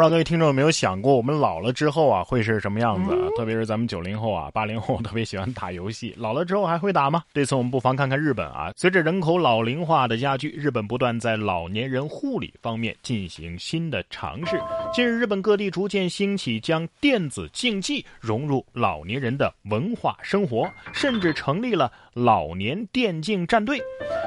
不知道各位听众有没有想过，我们老了之后啊会是什么样子？特别是咱们九零后啊、八零后特别喜欢打游戏，老了之后还会打吗？这次我们不妨看看日本啊。随着人口老龄化的加剧，日本不断在老年人护理方面进行新的尝试。近日，日本各地逐渐兴起将电子竞技融入老年人的文化生活，甚至成立了老年电竞战队。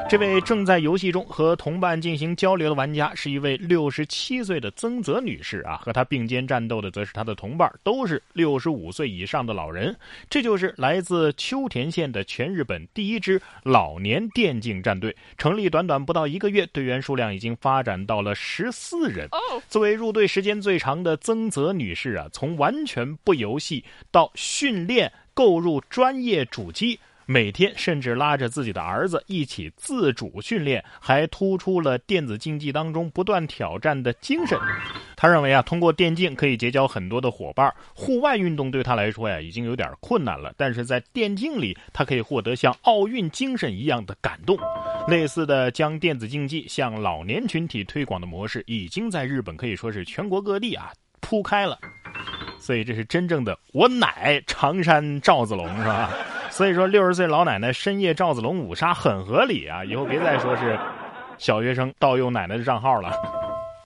这位正在游戏中和同伴进行交流的玩家是一位六十七岁的曾泽女士啊，和她并肩战斗的则是她的同伴，都是六十五岁以上的老人。这就是来自秋田县的全日本第一支老年电竞战队，成立短短不到一个月，队员数量已经发展到了十四人。作为入队时间最长的曾泽女士啊，从完全不游戏到训练，购入专业主机。每天甚至拉着自己的儿子一起自主训练，还突出了电子竞技当中不断挑战的精神。他认为啊，通过电竞可以结交很多的伙伴。户外运动对他来说呀，已经有点困难了，但是在电竞里，他可以获得像奥运精神一样的感动。类似的将电子竞技向老年群体推广的模式，已经在日本可以说是全国各地啊铺开了。所以这是真正的我乃常山赵子龙，是吧？所以说，六十岁老奶奶深夜赵子龙五杀很合理啊！以后别再说是小学生盗用奶奶的账号了。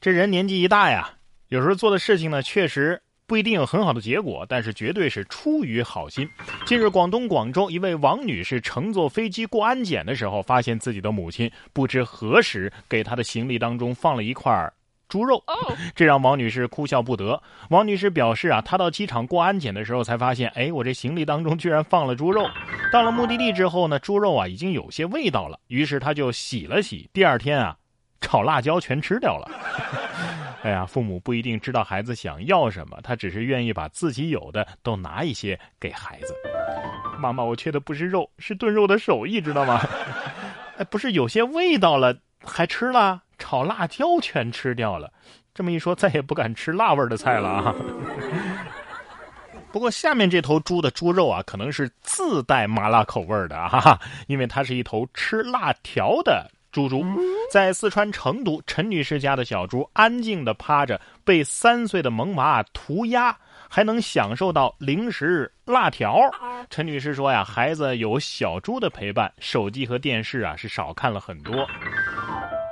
这人年纪一大呀，有时候做的事情呢，确实不一定有很好的结果，但是绝对是出于好心。近日，广东广州一位王女士乘坐飞机过安检的时候，发现自己的母亲不知何时给她的行李当中放了一块儿。猪肉，这让王女士哭笑不得。王女士表示啊，她到机场过安检的时候才发现，哎，我这行李当中居然放了猪肉。到了目的地之后呢，猪肉啊已经有些味道了，于是她就洗了洗。第二天啊，炒辣椒全吃掉了。哎呀，父母不一定知道孩子想要什么，他只是愿意把自己有的都拿一些给孩子。妈妈，我缺的不是肉，是炖肉的手艺，知道吗？哎，不是有些味道了还吃了？炒辣椒全吃掉了，这么一说，再也不敢吃辣味的菜了啊！不过下面这头猪的猪肉啊，可能是自带麻辣口味的啊，因为它是一头吃辣条的猪猪。在四川成都，陈女士家的小猪安静的趴着，被三岁的萌娃涂鸦，还能享受到零食辣条。陈女士说呀，孩子有小猪的陪伴，手机和电视啊是少看了很多。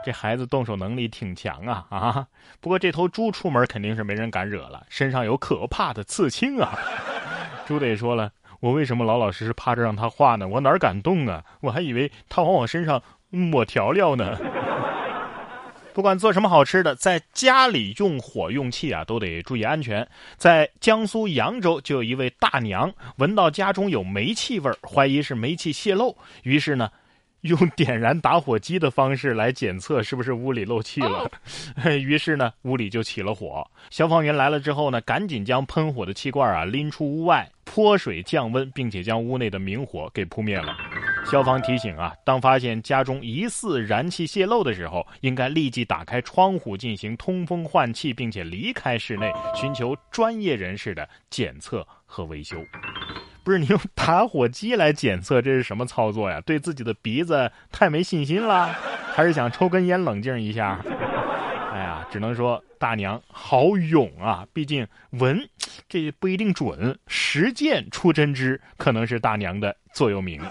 这孩子动手能力挺强啊啊！不过这头猪出门肯定是没人敢惹了，身上有可怕的刺青啊！猪得说了，我为什么老老实实趴着让他画呢？我哪敢动啊？我还以为他往我身上抹调料呢。不管做什么好吃的，在家里用火用气啊，都得注意安全。在江苏扬州，就有一位大娘闻到家中有煤气味怀疑是煤气泄漏，于是呢。用点燃打火机的方式来检测是不是屋里漏气了，于是呢，屋里就起了火。消防员来了之后呢，赶紧将喷火的气罐啊拎出屋外，泼水降温，并且将屋内的明火给扑灭了。消防提醒啊，当发现家中疑似燃气泄漏的时候，应该立即打开窗户进行通风换气，并且离开室内，寻求专业人士的检测和维修。不是你用打火机来检测，这是什么操作呀？对自己的鼻子太没信心了，还是想抽根烟冷静一下？哎呀，只能说大娘好勇啊！毕竟闻 这不一定准，实践出真知，可能是大娘的座右铭。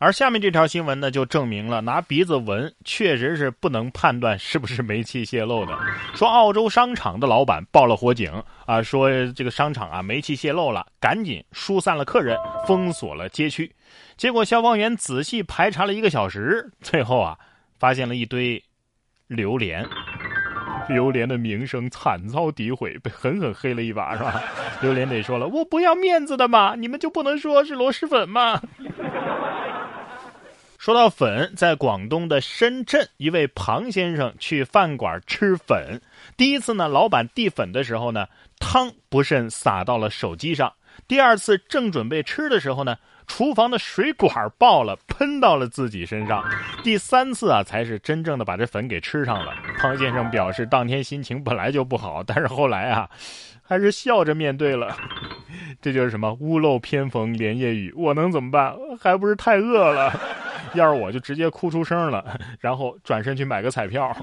而下面这条新闻呢，就证明了拿鼻子闻确实是不能判断是不是煤气泄漏的。说澳洲商场的老板报了火警啊，说这个商场啊煤气泄漏了，赶紧疏散了客人，封锁了街区。结果消防员仔细排查了一个小时，最后啊发现了一堆榴莲。榴莲的名声惨遭诋毁，被狠狠黑了一把，是吧？榴莲得说了，我不要面子的嘛，你们就不能说是螺蛳粉吗？说到粉，在广东的深圳，一位庞先生去饭馆吃粉。第一次呢，老板递粉的时候呢，汤不慎洒到了手机上。第二次正准备吃的时候呢，厨房的水管爆了，喷到了自己身上。第三次啊，才是真正的把这粉给吃上了。庞先生表示，当天心情本来就不好，但是后来啊，还是笑着面对了。这就是什么屋漏偏逢连夜雨，我能怎么办？还不是太饿了。要是我就直接哭出声了，然后转身去买个彩票。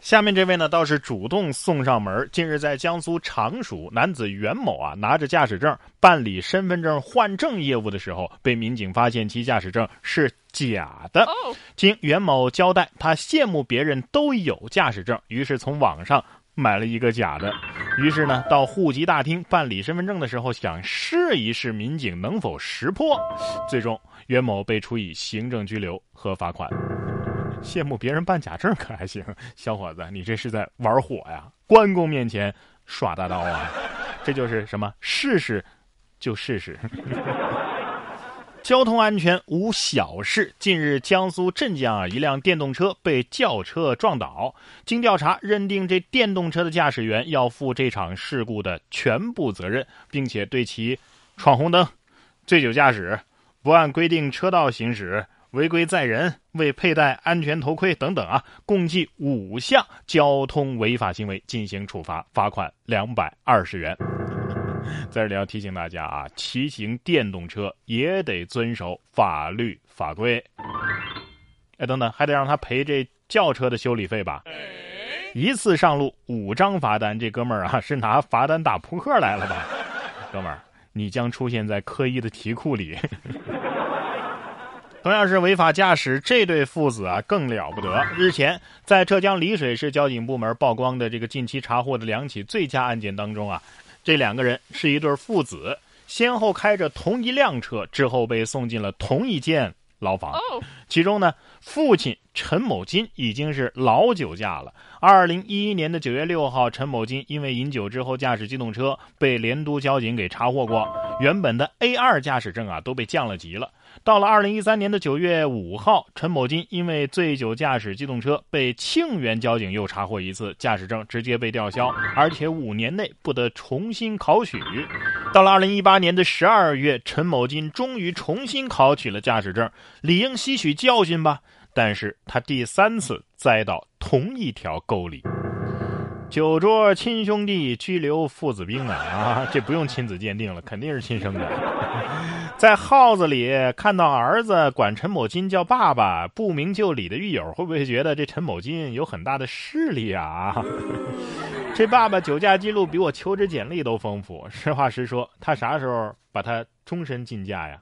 下面这位呢倒是主动送上门。近日在江苏常熟，男子袁某啊拿着驾驶证办理身份证换证业务的时候，被民警发现其驾驶证是假的。经袁某交代，他羡慕别人都有驾驶证，于是从网上买了一个假的。于是呢，到户籍大厅办理身份证的时候，想试一试民警能否识破。最终，袁某被处以行政拘留和罚款。羡慕别人办假证可还行，小伙子，你这是在玩火呀？关公面前耍大刀啊？这就是什么？试试就试试。交通安全无小事。近日，江苏镇江啊，一辆电动车被轿车撞倒，经调查认定，这电动车的驾驶员要负这场事故的全部责任，并且对其闯红灯、醉酒驾驶、不按规定车道行驶。违规载人、未佩戴安全头盔等等啊，共计五项交通违法行为进行处罚，罚款两百二十元。在这里要提醒大家啊，骑行电动车也得遵守法律法规。哎，等等，还得让他赔这轿车的修理费吧？一次上路五张罚单，这哥们儿啊是拿罚单打扑克来了吧？哥们儿，你将出现在科一的题库里。同样是违法驾驶，这对父子啊更了不得。日前，在浙江丽水市交警部门曝光的这个近期查获的两起醉驾案件当中啊，这两个人是一对父子，先后开着同一辆车，之后被送进了同一间牢房。其中呢，父亲陈某金已经是老酒驾了。二零一一年的九月六号，陈某金因为饮酒之后驾驶机动车，被连都交警给查获过，原本的 A 二驾驶证啊都被降了级了。到了二零一三年的九月五号，陈某金因为醉酒驾驶机动车被庆元交警又查获一次，驾驶证直接被吊销，而且五年内不得重新考取。到了二零一八年的十二月，陈某金终于重新考取了驾驶证，理应吸取教训吧。但是他第三次栽到同一条沟里。酒桌亲兄弟，拘留父子兵啊！啊，这不用亲子鉴定了，肯定是亲生的。在号子里看到儿子管陈某金叫爸爸，不明就里的狱友会不会觉得这陈某金有很大的势力啊？这爸爸酒驾记录比我求职简历都丰富。实话实说，他啥时候把他终身禁驾呀？